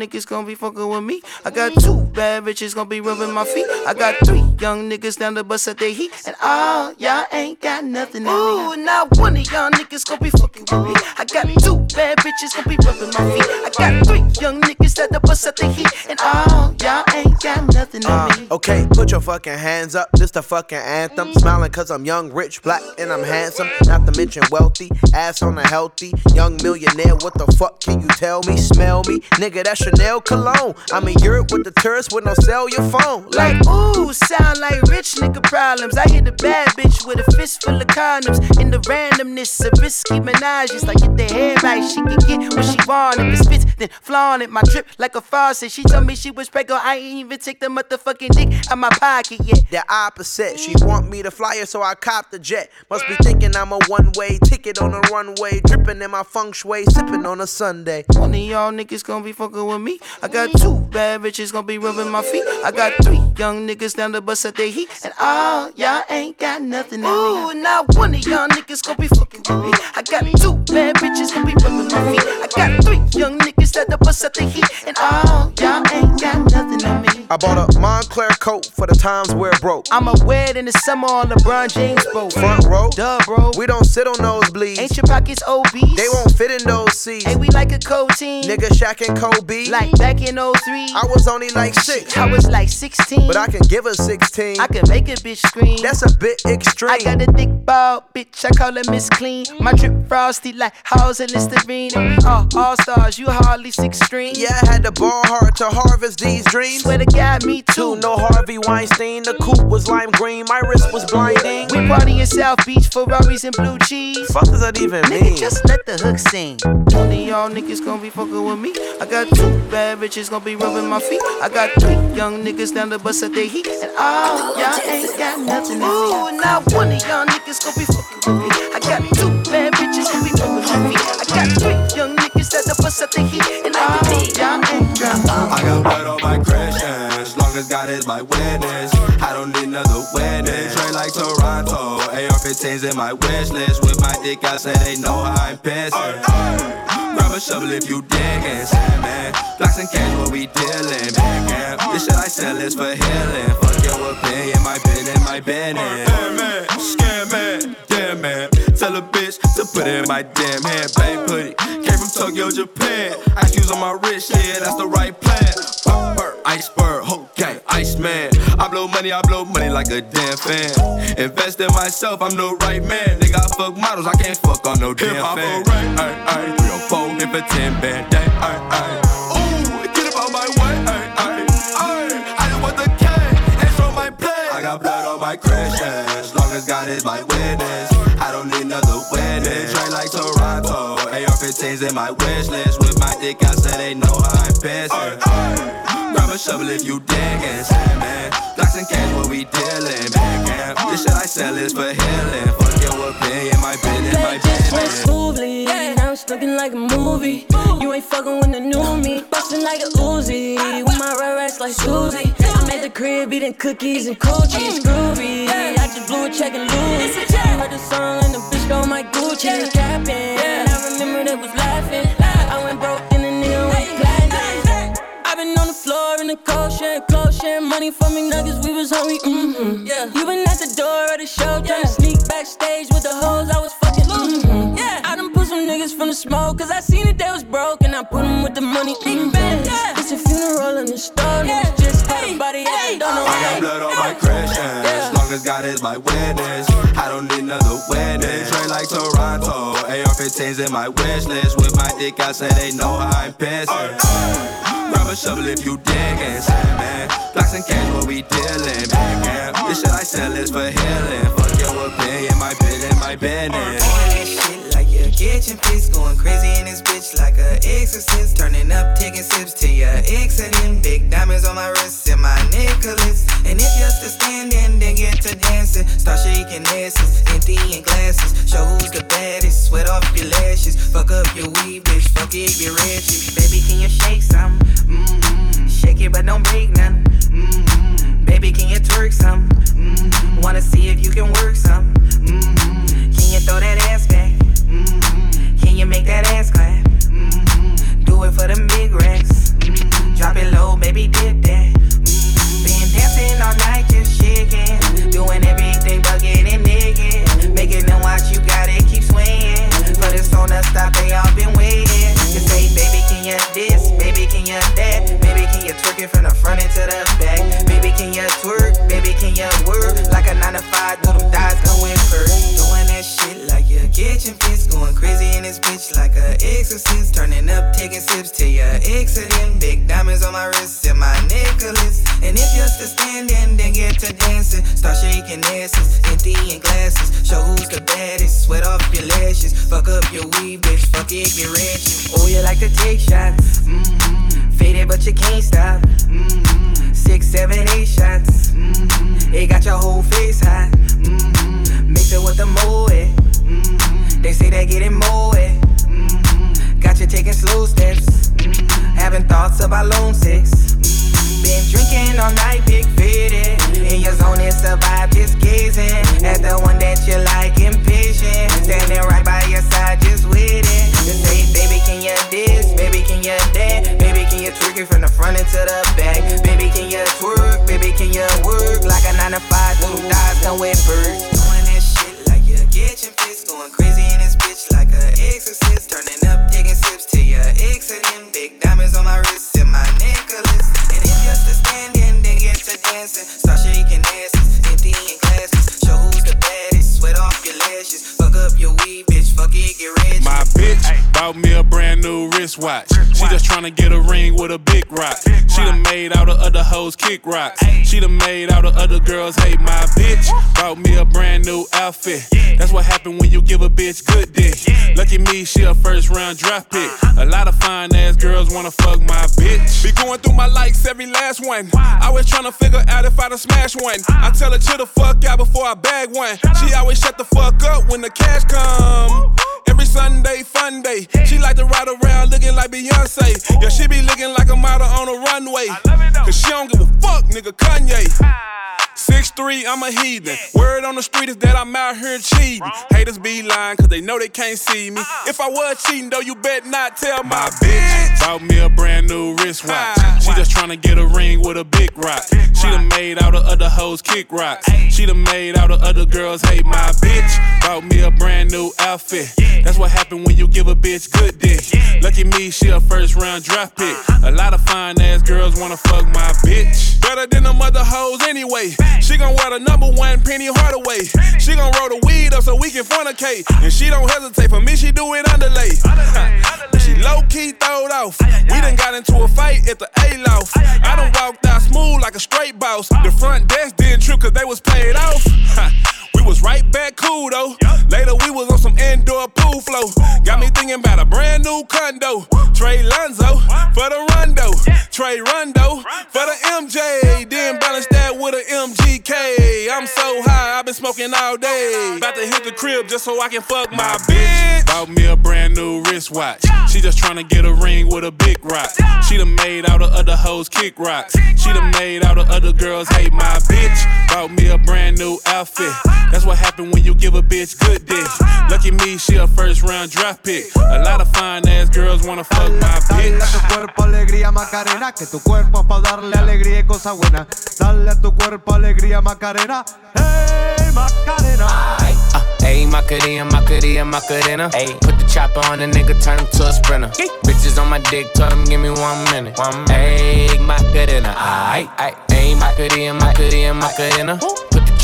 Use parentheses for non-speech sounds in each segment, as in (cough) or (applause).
niggas gonna be fucking with me. I got two bad bitches gonna be rubbing my feet. I got three young niggas down the bus at their heat. And all y'all ain't got nothing on me. Ooh, now one of y'all niggas gonna be fucking with me. I got two bad bitches gonna be rubbing my feet. I got three young niggas at the bus at their heat. And all y'all ain't got nothing on me. Uh, okay, put your fucking hands up. This the fucking anthem. Smiling cause I'm young, rich, black, and I'm handsome. Not to mention wealthy. Ass on a healthy. Young millionaire. What the fuck can you tell me? Smell me? Nigga, that's Chanel cologne. I'm in Europe with the tourists with no cell your phone. Like, ooh, sound like rich nigga problems. I hit a bad bitch with a fist full of condoms. In the randomness of risky menages. Like, get the head right, she can get what she want. If it spits, then flaunt it. My drip like a faucet. She told me she was pregnant. I ain't even take the motherfucking dick out my pocket yet. The opposite. She want me to fly her, so I cop the jet. Must be thinking I'm a one way ticket on a runway. Dripping in my feng shui, sipping on a Sunday. One of y'all niggas gonna be fucking with me. I got two bad bitches gonna be rubbing my feet. I got three young niggas down the bus at their heat. And all y'all ain't got nothing me. Ooh, now one of y'all niggas gonna be fucking with me. I got two bad bitches gonna be rubbing my feet. I got three young niggas at the bus at their heat. And all y'all ain't got nothing on me. I bought a Moncler coat for the times where it broke. I'ma wear it in the summer on LeBron James boat. Front row, Duh, bro. we don't sit on nosebleeds. Ain't your pockets obese? They won't fit in those seats. Hey, we like a cold team. Nigga Shaq and Kobe. Like back in 03. I was only like six, I was like 16. but I can give her 16. I can make a bitch scream. That's a bit extreme. I got a thick ball, bitch. I call her Miss Clean. My drip frosty like Halls and Listerine. All all stars. You hardly six string. yeah, I had to ball hard to harvest these dreams. Swear to God, me too. No Harvey Weinstein, the coupe was lime green, my wrist was blinding. We party in South Beach, Ferraris and blue cheese. fuck does that even Nigga, mean? just let the hook sing. One of y'all niggas gonna be fucking with me. I got two bad bitches gonna be rubbing my feet. I got three young niggas down the bus at their heat. And all y'all ain't got nothing. Ooh, now one of y'all niggas gonna be in my wish list. With my dick out, say they know how I'm pissing. Grab a shovel if you digging, man. Blocks and cash, what we dealing, man. This shit I sell is for healing. Fuck your opinion, my business, my business. Damn man, scam man, damn man. Tell a bitch to put it in my damn hand, bang put it. Came from Tokyo, Japan. Ice cubes on my wrist, yeah, that's the right plan. Iceberg, okay, Iceman. I blow money, I blow money like a damn fan. Invest in myself, I'm the right man. Nigga, I fuck models, I can't fuck on no damn fan. Ay, ay, three or four, if a ten band, day, ay, ay. Ooh, get about my way, ay, ay, ay. I just want the cash, and show my play. I got blood on my Christians, long as God is my witness. I don't need another witness. Trade like Toronto, AR-15s in my wish list. With my dick out, say they know how I'm pissing. Grab a shovel if you digging, man. We dealing, man. This shit I sell is for healing. Fuck your opinion, my business, my Went business. smoothly, now it's looking like a movie. You ain't fucking with the new me, bustin' like a Uzi. With my red racks like Susie. I'm at the crib eating cookies and coochies, mm. groovy. I just blew a check and lose. Heard the song and the bitch stole my Gucci. Capping, and I remember they was laughing. I went broke and the nigga went platinum. I've been on the floor in the cold share, close share money for me nuggets. We was hungry, mm-hmm. Yeah. You been at the door of the show, trying to sneak backstage with the hoes. I was fucking, mm-hmm. Yeah. I done put some niggas from the smoke, cause I seen it, they was broke, and I put them with the money. Mm-hmm. Yeah. It's a funeral in the store, niggas just got a body, yeah. Don't know I got blood on my Christians. As long as God is my witness. I don't need another witness. AR-15s in my wish list. With my dick out, say they know how I'm pissing. Grab a shovel if you digging, man. Blocks and cash, what we dealing, man. This shit I sell is for healing. Fuck your opinion, my business, my business. kitchen fix going crazy in this bitch like a exorcist turning up taking sips to your exiting big diamonds on my wrist and my necklace and if you're still standing then get to dancing start shaking asses emptying glasses show who's the fuck up your weed bitch. Fuck it get Turning up, taking sips to your ex of. Big diamonds on my wrist and my necklace. And if you're still standing, then get to dancing. Start shaking asses, emptying glasses. Show who's the baddest. Sweat off your lashes. Fuck up your weed, bitch. Fuck it, get rich. Oh, you like to take shots. Mm-hmm. Faded, but you can't stop. Mm-hmm. Six, seven, eight shots. Mm-hmm. It got your whole face hot. Mm-hmm. Mix it with the moe. Mm-hmm. They say they getting moe. Got you taking slow steps. Mm-hmm. Having thoughts about lone sex. Mm-hmm. Been drinking all night, big fitted. In your zone and survive, just gazing at the one that you like, impatient. Standing right by your side, just waiting. To say, baby, can you this? Baby, can you that? Baby, can you trick it from the front into the back? Baby, can you twerk? Baby, can you work like a 9 to 5? Two dogs done with birds. Sips to your ex. Big diamonds on my wrist and my necklace. And if you're still standing, then get to dancing. Start shaking asses, emptying glasses. Show who's the baddest. Sweat off your lashes. Fuck up your weed, bitch. Fuck it, get rich. My bitch bought me a brand new wristwatch. She just tryna get a ring with a big rock. She done made out of other hoes kick rocks. She done made out of other girls hate my bitch. Bought me a brand new outfit. That's what happen when you give a bitch good dick. Lucky me, she a first round draft pick. A lot of ass girls wanna fuck my bitch. Be going through my likes every last one. I was tryna figure out if I'd smash one. I tell her chill the fuck out before I bag one. She always shut the fuck up when the cash come. Every Sunday, fun day. She like to ride around looking like Beyonce. Yeah, she be looking like a model on a runway. Cause she don't give a fuck, nigga, Kanye. Six three, I'm a heathen. Word on the street is that I'm out here cheating. Haters be lying, cause they know they can't see me. Uh-uh. If I was cheating, though, you bet not tell my bitch. Bought me a brand new wristwatch. Ah, she just tryna get a ring with a big rock. She done made out of other hoes kick rocks. She done made out of other girls hate my bitch. Bought me a brand new outfit. That's what happen when you give a bitch good dick. Lucky me, she a first round draft pick. Uh-huh. A lot of fine ass girls wanna fuck my bitch. Better than them other hoes anyway. She gon' wear the number one Penny Hardaway. She gon' roll the weed up so we can fornicate. And she don't hesitate. For me, she do it underlay. (laughs) But she low key throwed off. We done got into a fight at the A loft. I done walked out smooth like a straight boss. The front desk didn't trip cause they was paid off. (laughs) We was right back cool though. Later we was on some indoor pool flow. Got me thinking about a brand new condo. Trey Lonzo for the Rondo. Trey Rondo for the MJ. High, I've been smoking all day. About to hit the crib just so I can fuck my bitch. Bought me a brand new wristwatch. She just tryna get a ring with a big rock. She done made all the other hoes kick rocks. She done made all the other girls hate my bitch. Bought me a brand new outfit. Uh-huh. That's what happen when you give a bitch good dick. Uh-huh. Lucky me, she a first round draft pick. A lot of fine ass girls wanna fuck my Dale a tu bitch. cuerpo alegría Macarena, que tu cuerpo es para darle alegría y cosa buena. Dale a tu cuerpo alegría Macarena, hey Macarena. Uh, Ayy, Macarena, Macarena, Macarena. Ayy, put the chopper on the nigga, turn him to a sprinter. Bitches on my dick, tell him give me one minute. One Ayy, Macarena, aight, aight. Ayy, Macarena, Macarena, Macarena. Put the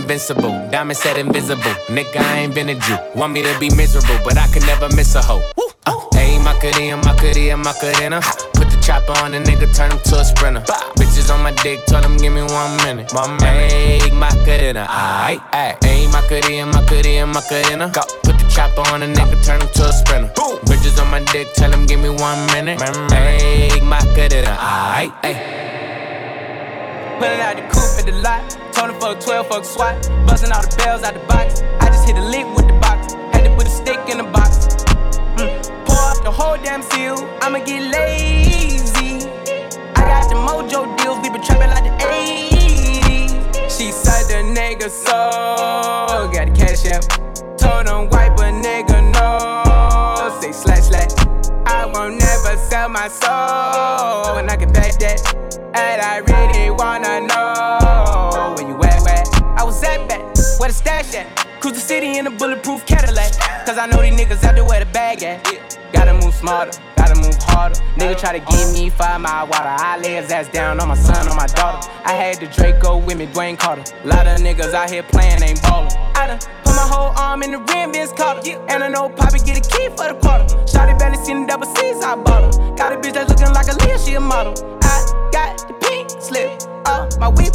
invincible. Diamond said invisible. Nigga, I ain't been a Jew. Want me to be miserable, but I can never miss a hoe. Uh, Ayy, Macarena, Macarena, Macarena. Put the chopper on the nigga, turn him to a sprinter. Bitches on my dick, tell him give me one minute. Ayy, Macarena, uh, aight, aight. Ayy, Macarena, Macarena, Macarena. Go. Put the chopper on the nigga, turn him to a sprinter. Bitches on my dick, tell him give me one minute. Ayy, Macarena, uh, aight, aight. Pulling out the coupe at the lot. Told him fuck 12, fuck SWAT. Bustin' all the bells out the box. I just hit a lick with the box. Had to put a stick in the box. Mm. Pour up the whole damn seal. I'ma get lazy. I got the mojo deals. We been trappin' like the 80s. She said the nigga so got the cash out. Told him wipe a nigga no. Say slash slash. I won't never sell my soul, and I can back that. And I really wanna know. Where the stash at. Cruise the city in a bulletproof Cadillac. Cause I know these niggas out there where the bag at. Gotta move smarter, gotta move harder. Nigga try to give me five mile water. I lay his ass down on my son, on my daughter. I had the Draco with me, Dwayne Carter. Lot of niggas out here playing, ain't ballin'. I done put my whole arm in the rim, Vince Carter. And I know Poppy get a key for the quarter. Shotty barely seen the double C's, I bought her. Got a bitch that's looking like a Leah, she a model. I got the pink slip, uh, my whip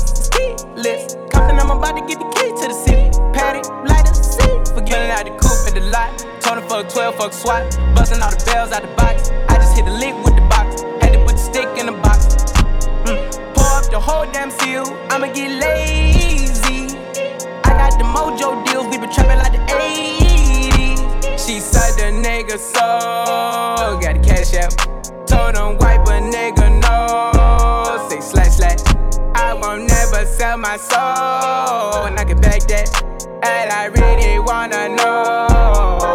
is. Compton, I'm about to get the key to the city. Patty, light up, see, forgetting out the coupe at the lot. Him fuck 12, fuck SWAT. Busting all the bells out the box. I just hit the lick with the box. Had to put the stick in the box. Mm. Pour up the whole damn seal. I'ma get lazy. I got the mojo deals. We been trapping like the 80s. She said the nigga so. Got the cash out. Told him wipe a nigga sell my soul. And I can back that. And I really wanna know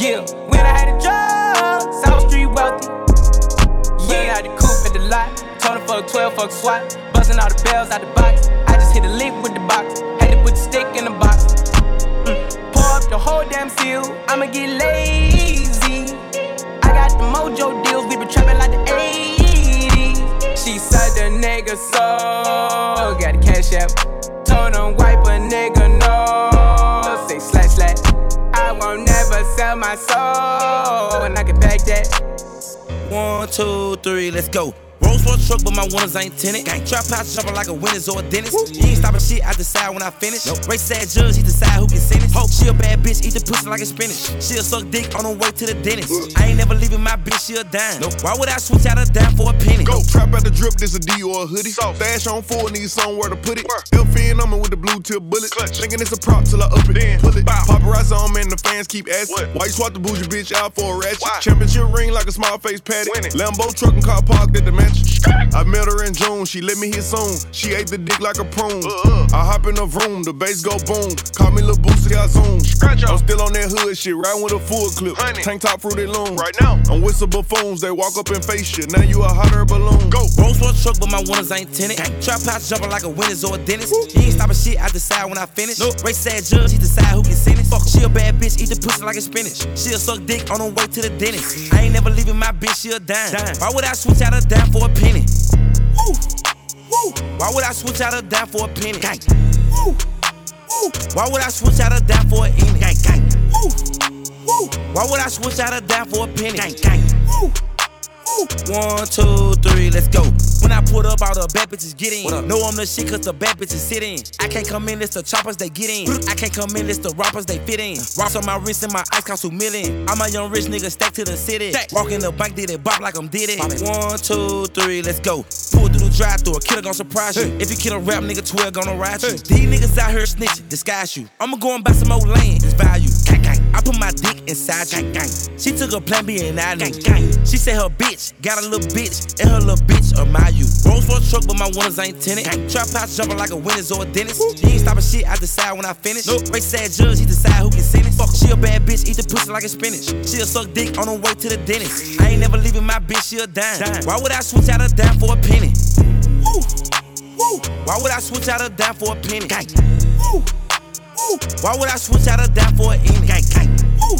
Yeah, when I had a job, South Street wealthy. Yeah, I had the coupe at the lot. Told him fuck 12, fuck SWAT. Busting all the bells out the box. I just hit a lick with the box. Had to put the stick in the box. Mm. Pour up the whole damn seal. I'ma get lazy. I got the mojo deals. We been trapping like the 80s. She said the nigga so. Got the cash out. Told him wipe a nigga no. Say slash slash. I won't never sell my soul. And I can back that. One, two, three, let's go. Royce truck, but my winners ain't tenant. Gang trap house jumping like a winner's or a dentist. He ain't stopping shit, I decide when I finish. Nope. Race sad judge, he decide who can sentence. Hope she a bad bitch, eat the pussy like a spinach. She'll suck dick on the way to the dentist. I ain't never leaving my bitch, she a dime. Nope. Why would I switch out a dime for a penny? Go trap out the drip, this a D or a hoodie. So. Stash on full, need somewhere to put it. Still fin on me with the blue tip bullet. Thinking it's a prop till I up it. Then pull it. Paparazzi on me and the fans keep asking. Why you swap the bougie bitch out for a ratchet? Championship ring like a small face patty. Lambo truck and car parked at the mansion. I met her in June, she let me hit soon. She ate the dick like a prune. Uh-huh. I hop in the room, the bass go boom. Call me Lil Boosie, I zoom. I'm still on that hood shit, riding with a full clip. Tank top fruity loom. Right now, I'm with some buffoons, they walk up and face shit. Now you a hotter balloon. Go. Rolls Royce truck, but my winners ain't tenant. Trap house jumping like a winner's or a dentist. He ain't stopping shit, I decide when I finish. Nope. Race sad judge, he decide who can sentence. Fuck, she a bad bitch, eat the pussy like a spinach. She'll suck dick on the way to the dentist. I ain't never leaving my bitch, she a dime. Why would I switch out a dime for a penny? Woo. Woo. Why would I switch out a dime for a penny? Gang. Woo. Woo. Why would I switch out a dime for a penny? Gang, gang. Woo. Woo. Why would I switch out a dime for a penny? Gang, gang. Woo. One, two, three, let's go. When I put up, all the bad bitches get in. Know I'm the shit cause the bad bitches sit in. I can't come in, it's the choppers they get in. I can't come in, it's the rappers they fit in. Rocks on my wrist and my ice cost two million. I'm a young rich nigga stacked to the city. Walk in the bank, did it bop like I'm did it. One, two, three, let's go. Pull through the drive through, a killer gon' surprise you. If you kill a rap nigga, 12 gonna ride you. These niggas out here snitching, disguise you. I'ma go and buy some more land, it's value. Put my dick inside you. Gang, gang. She took a plan B and I. Gang, gang. She said her bitch got a little bitch, and her little bitch admire you. Rolls Royce truck, but my winners ain't tenant. Trap house jumping like a winner's or a dentist. He ain't stopping shit, I decide when I finish. Nope. Race sad judge, he decide who can sentence. Fuck, she a bad bitch, eat the pussy like a spinach. She'll suck dick on the way to the dentist. I ain't never leaving my bitch, she a dime. Why would I switch out a dime for a penny? Woo. Woo. Why would I switch out a dime for a penny? Gang. Woo. Woo. Why would I switch out a dime for a penny? Gang, gang. Woo.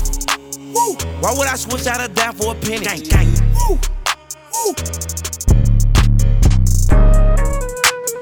Woo. Why would I switch out a dime for a penny? Gang, gang. Woo. Woo.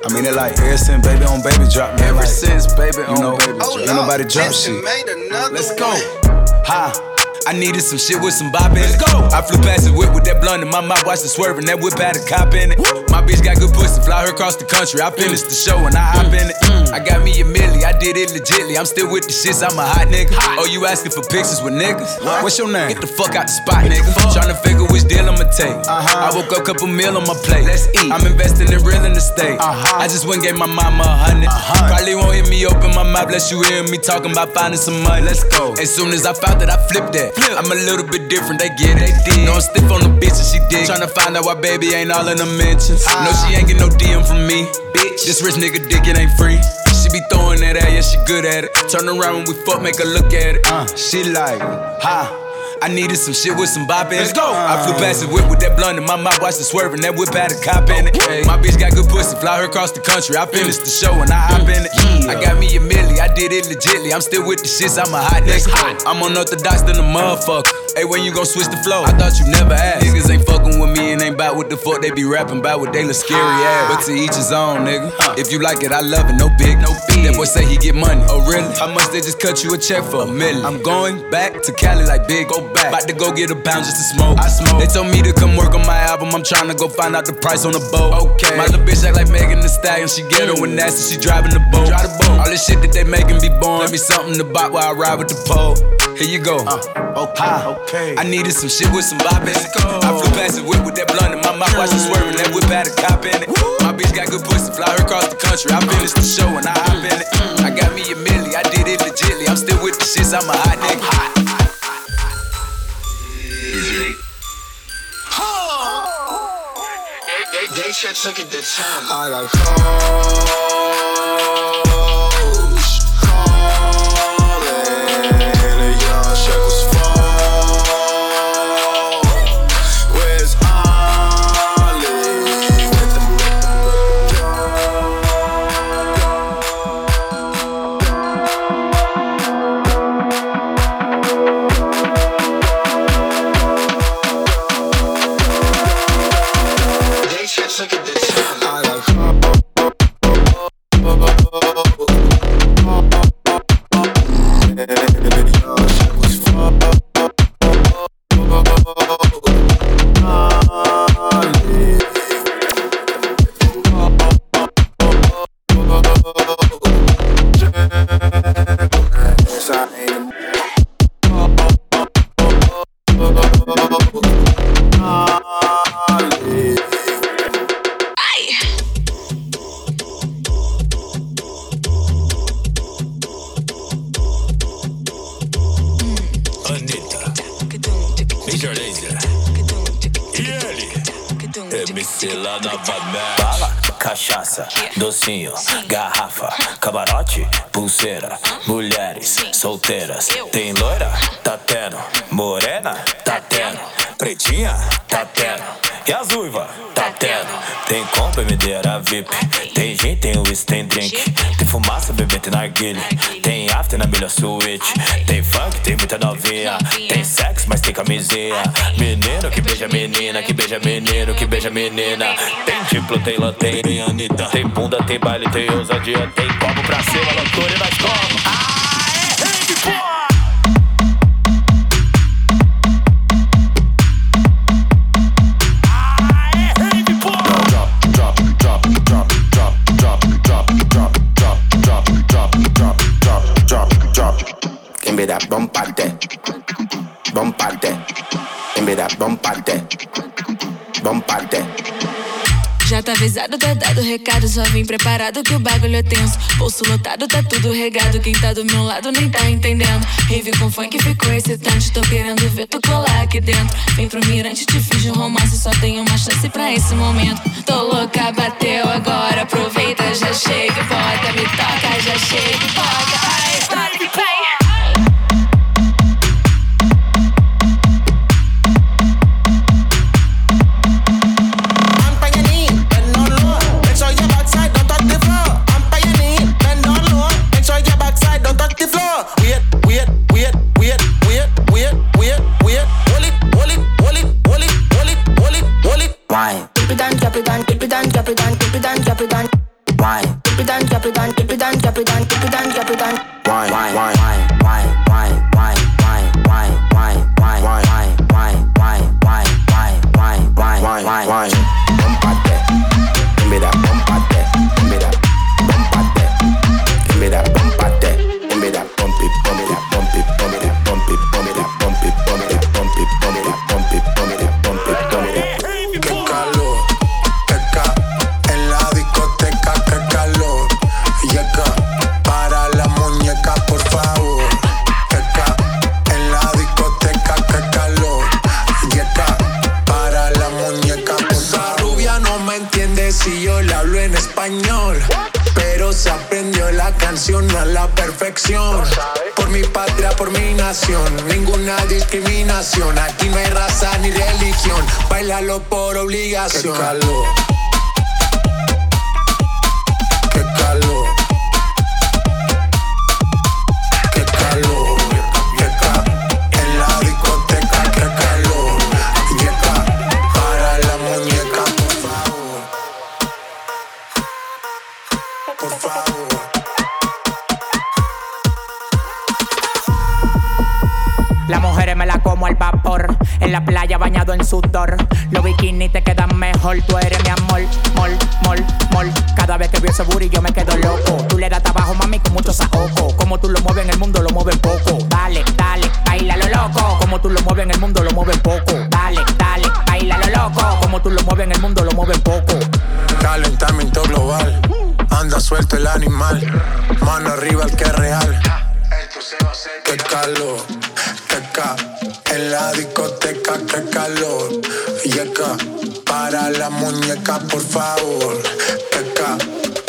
I mean it like ever since baby on baby drop man. Ever like, since baby you on know, baby drop. Ain't nobody drop shit. Made Let's go. one. Ha. I needed some shit with some bop in it. Go. I flew past the whip with that blunt in my mouth, watched it swerving. That whip had a cop in it. My bitch got good pussy, fly her across the country. I finished the show and I hop in it. I got me a milli, I did it legitly. I'm still with the shits, I'm a hot nigga. Oh, you asking for pictures with niggas? What? What's your name? Get the fuck out the spot, nigga. Trying to figure which deal I'ma take. Uh-huh. I woke up, couple meal on my plate. Let's eat. I'm investing in real estate. Uh-huh. I just went and gave my mama a 100 Uh-huh. Probably won't hear me open my mouth, bless you hear me talking about finding some money. Let's go. As soon as I found that, I flipped that. I'm a little bit different, they get it. They No, I'm stiff on the bitch and she dig. Tryna find out why baby ain't all in the mentions. No, she ain't get no DM from me. Bitch, this rich nigga dick, it ain't free. She be throwing that at, yeah, she good at it. Turn around when we fuck, make her look at it. Uh, she like, ha. I needed some shit with some bop in it. Let's go. I flew past the whip with that blunt in my mouth, watched it swerving. That whip had a cop in it. My bitch got good pussy, fly her across the country. I finished the show and I hop in it. I got me a milli, I did it legitly. I'm still with the shits, I'm a hot nigga. I'm unorthodox than a motherfucker. Hey, when you gon' switch the flow? I thought you never asked. Niggas ain't fucking ain't bout what the fuck they be rapping about what they look scary ass. But to each his own, nigga. If you like it, I love it, no big, no big. That boy say he get money. Oh, really? How much they just cut you a check for? A million. I'm going back to Cali like big, go back. About to go get a pound just to smoke. I smoke. They told me to come work on my album. I'm trying to go find out the price on the boat. Okay. My little bitch act like Megan Thee Stallion. She ghetto and nasty. She driving the boat. Drive the boat. All this shit that they making be born. Let me something to buy while I ride with the pole. Here you go. Uh, okay, okay. I needed some shit with some it. I flew blunt in my mouth, watch it swerving. That whip had a cop in it. My bitch got good pussy, fly her across the country. I finished the show and I hop in it. I got me a milli, I did it legitly. I'm still with the shits, I'm a hot nigga. Hot. They, they should took it this time. I got calls, docinho, garrafa, camarote, pulseira, mulheres solteiras. Tem loira? Tendo. Morena? Tá tendo. Pretinha? Tá tendo. E as? Tá tendo. Tem compra, medeira VIP. Tem gin, tem whisky, tem drink. Tem fumaça, bebê, tem narguile. Tem after na melhor suíte. Tem funk, tem muita novinha. Tem sexo, mas tem camisinha. Menino que beija menina, que beija menino, que beija menina. Tem diplo, tem lanterna, tem Anitta. Tem bunda, tem baile, tem ousadia. Tem copo pra cima, loucura e nós como. Aê, rave, pô! Me that. Give me that. Já tá avisado, tá dado recado, só vim preparado que o bagulho é tenso. Bolso lotado, tá tudo regado. Quem tá do meu lado nem tá entendendo. Rave com funk ficou excitante, tô querendo ver tu colar aqui dentro. Vem pro mirante, te fiz um romance, só tenho uma chance pra esse momento. Tô louca, bateu agora, aproveita, já chega, bota, me toca, já chega, bota. Por obligación. Mejor. Tú eres mi amor, mol, mol, mol. Cada vez que veo ese booty yo me quedo loco. Tú le das trabajo, mami, con mucho saoco. Como tú lo mueves en el mundo, lo mueves poco. Dale, dale, baila lo loco. Como tú lo mueves en el mundo, lo mueves poco. Dale, dale, baila lo loco. Como tú lo mueves en el mundo, lo mueves poco. Calentamiento global. Anda suelto el animal. Mano arriba el que es real. Qué calor, qué ca. En la discoteca, qué calor. Yeca, para la muñeca, por favor. Qué ca.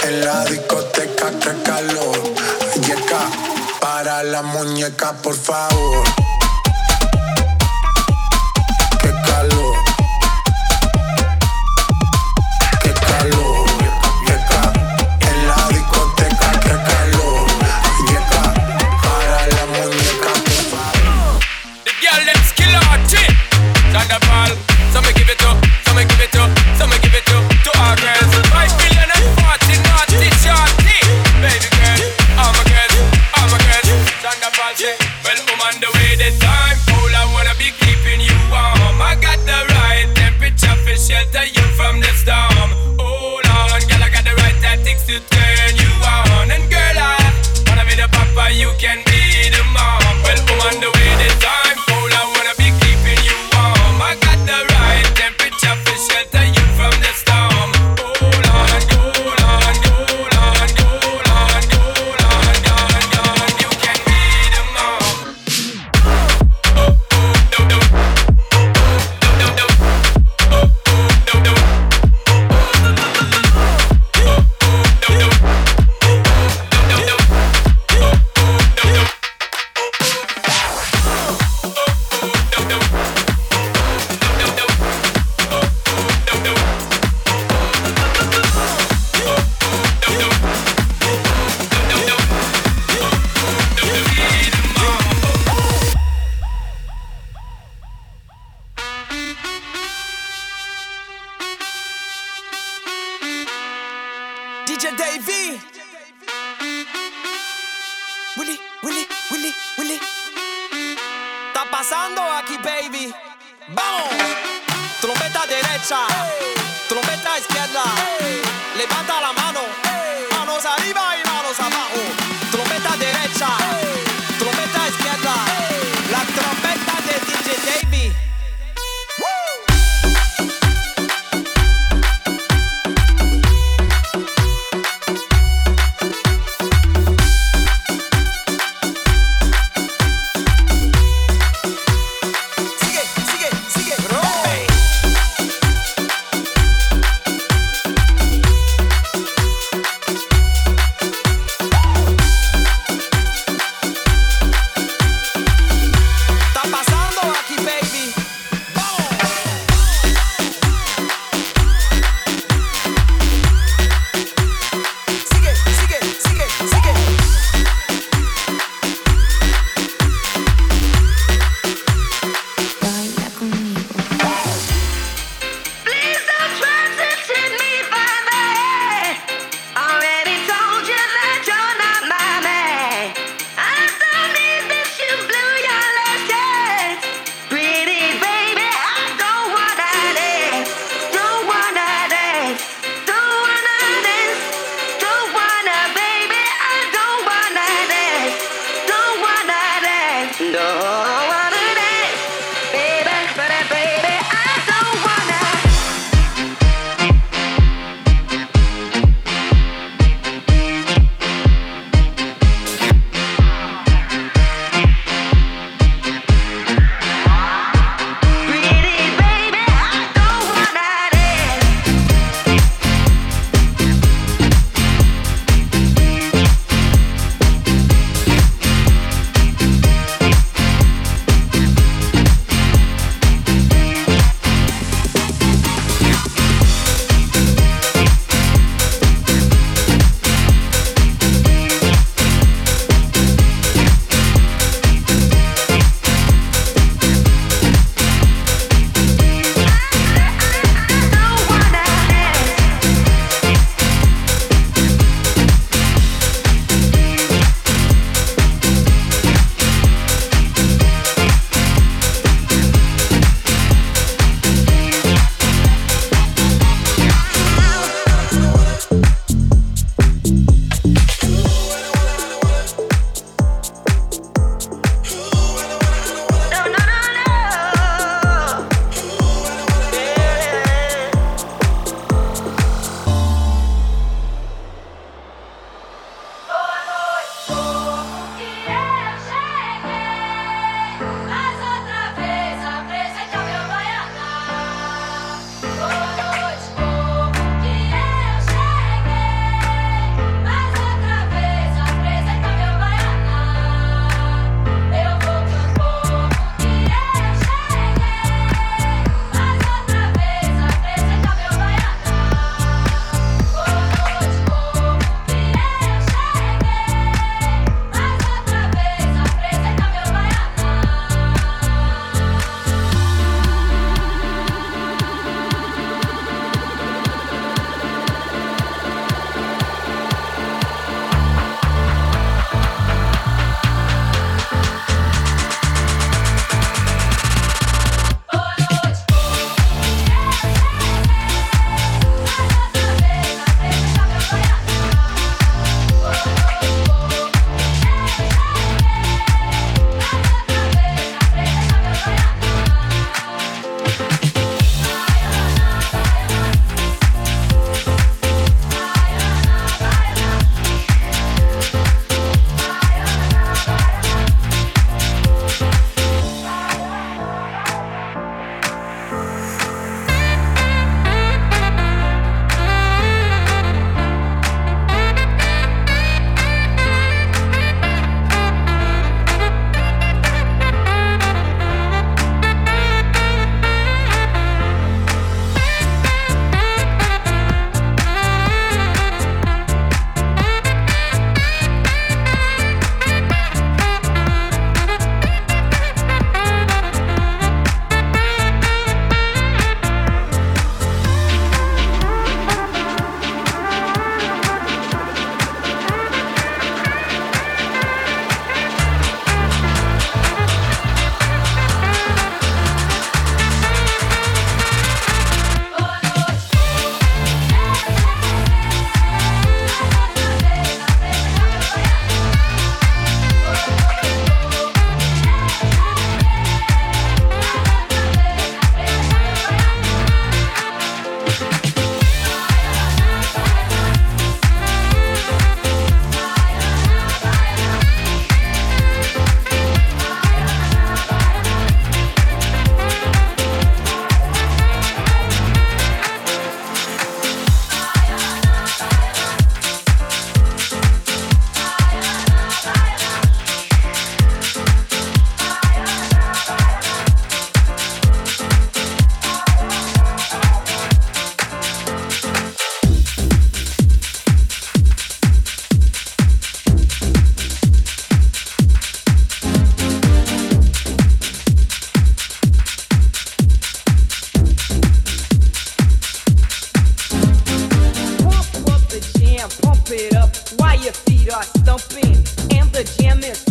En la discoteca, qué calor. Yeca, para la muñeca, por favor. The way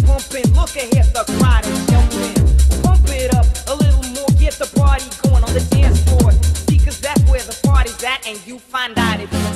Pumping. Look ahead, the jumping. Pump it up a little more. Get the party going on the dance floor. That's where the party's at, and you find out it's.